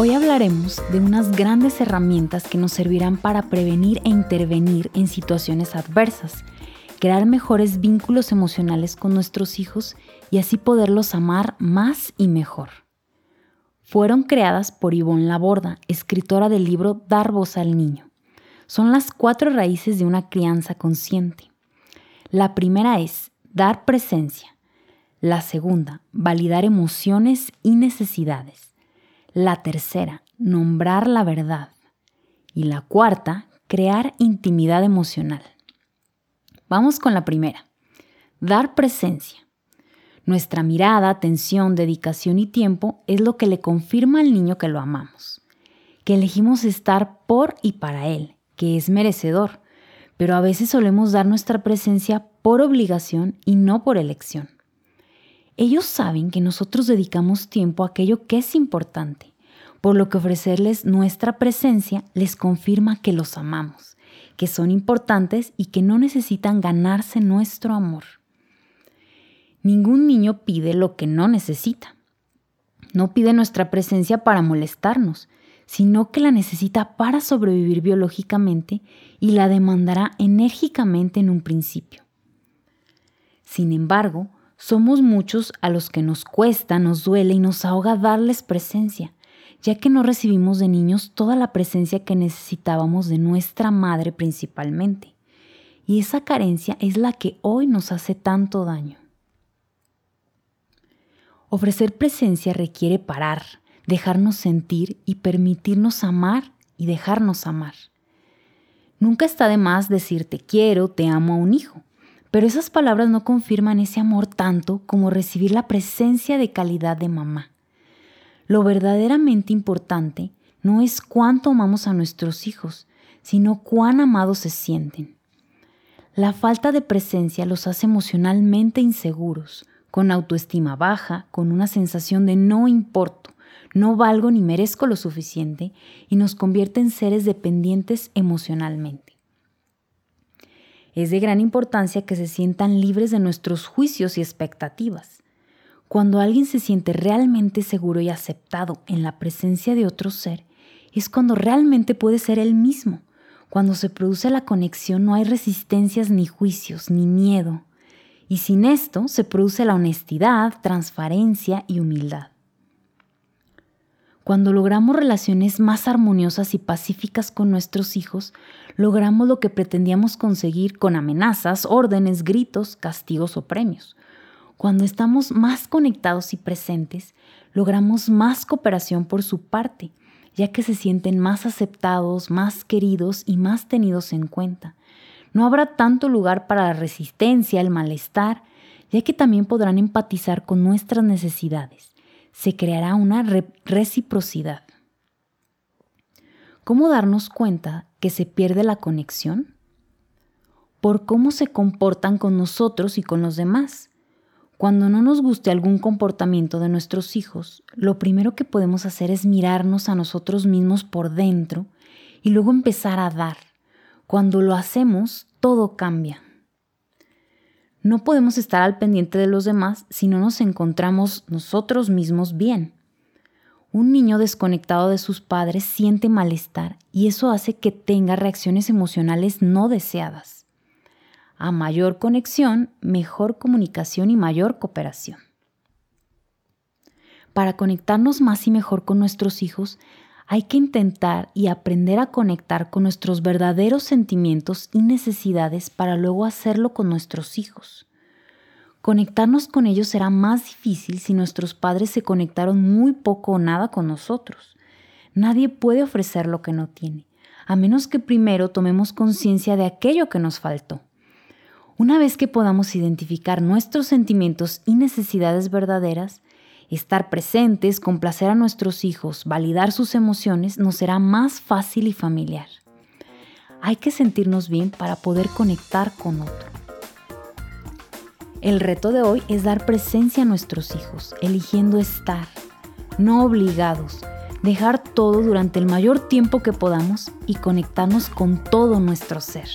Hoy hablaremos de unas grandes herramientas que nos servirán para prevenir e intervenir en situaciones adversas, crear mejores vínculos emocionales con nuestros hijos y así poderlos amar más y mejor. Fueron creadas por Yvonne Laborda, escritora del libro Dar voz al niño. Son las cuatro raíces de una crianza consciente. La primera es dar presencia. La segunda, validar emociones y necesidades. La tercera, nombrar la verdad. Y la cuarta, crear intimidad emocional. Vamos con la primera. Dar presencia. Nuestra mirada, atención, dedicación y tiempo es lo que le confirma al niño que lo amamos, que elegimos estar por y para él, que es merecedor, pero a veces solemos dar nuestra presencia por obligación y no por elección. Ellos saben que nosotros dedicamos tiempo a aquello que es importante, por lo que ofrecerles nuestra presencia les confirma que los amamos, que son importantes y que no necesitan ganarse nuestro amor. Ningún niño pide lo que no necesita. No pide nuestra presencia para molestarnos, sino que la necesita para sobrevivir biológicamente y la demandará enérgicamente en un principio. Sin embargo, somos muchos a los que nos cuesta, nos duele y nos ahoga darles presencia, ya que no recibimos de niños toda la presencia que necesitábamos de nuestra madre principalmente. Y esa carencia es la que hoy nos hace tanto daño. Ofrecer presencia requiere parar, dejarnos sentir y permitirnos amar y dejarnos amar. Nunca está de más decir te quiero, te amo a un hijo, pero esas palabras no confirman ese amor tanto como recibir la presencia de calidad de mamá. Lo verdaderamente importante no es cuánto amamos a nuestros hijos, sino cuán amados se sienten. La falta de presencia los hace emocionalmente inseguros, con autoestima baja, con una sensación de no importo, no valgo ni merezco lo suficiente y nos convierte en seres dependientes emocionalmente. Es de gran importancia que se sientan libres de nuestros juicios y expectativas. Cuando alguien se siente realmente seguro y aceptado en la presencia de otro ser, es cuando realmente puede ser él mismo. Cuando se produce la conexión no hay resistencias ni juicios, ni miedo. Y sin esto se produce la honestidad, transparencia y humildad. Cuando logramos relaciones más armoniosas y pacíficas con nuestros hijos, logramos lo que pretendíamos conseguir con amenazas, órdenes, gritos, castigos o premios. Cuando estamos más conectados y presentes, logramos más cooperación por su parte, ya que se sienten más aceptados, más queridos y más tenidos en cuenta. No habrá tanto lugar para la resistencia, el malestar, ya que también podrán empatizar con nuestras necesidades se creará una reciprocidad. ¿Cómo darnos cuenta que se pierde la conexión? Por cómo se comportan con nosotros y con los demás. Cuando no nos guste algún comportamiento de nuestros hijos, lo primero que podemos hacer es mirarnos a nosotros mismos por dentro y luego empezar a dar. Cuando lo hacemos, todo cambia. No podemos estar al pendiente de los demás si no nos encontramos nosotros mismos bien. Un niño desconectado de sus padres siente malestar y eso hace que tenga reacciones emocionales no deseadas. A mayor conexión, mejor comunicación y mayor cooperación. Para conectarnos más y mejor con nuestros hijos, hay que intentar y aprender a conectar con nuestros verdaderos sentimientos y necesidades para luego hacerlo con nuestros hijos. Conectarnos con ellos será más difícil si nuestros padres se conectaron muy poco o nada con nosotros. Nadie puede ofrecer lo que no tiene, a menos que primero tomemos conciencia de aquello que nos faltó. Una vez que podamos identificar nuestros sentimientos y necesidades verdaderas, Estar presentes, complacer a nuestros hijos, validar sus emociones nos será más fácil y familiar. Hay que sentirnos bien para poder conectar con otro. El reto de hoy es dar presencia a nuestros hijos, eligiendo estar, no obligados, dejar todo durante el mayor tiempo que podamos y conectarnos con todo nuestro ser.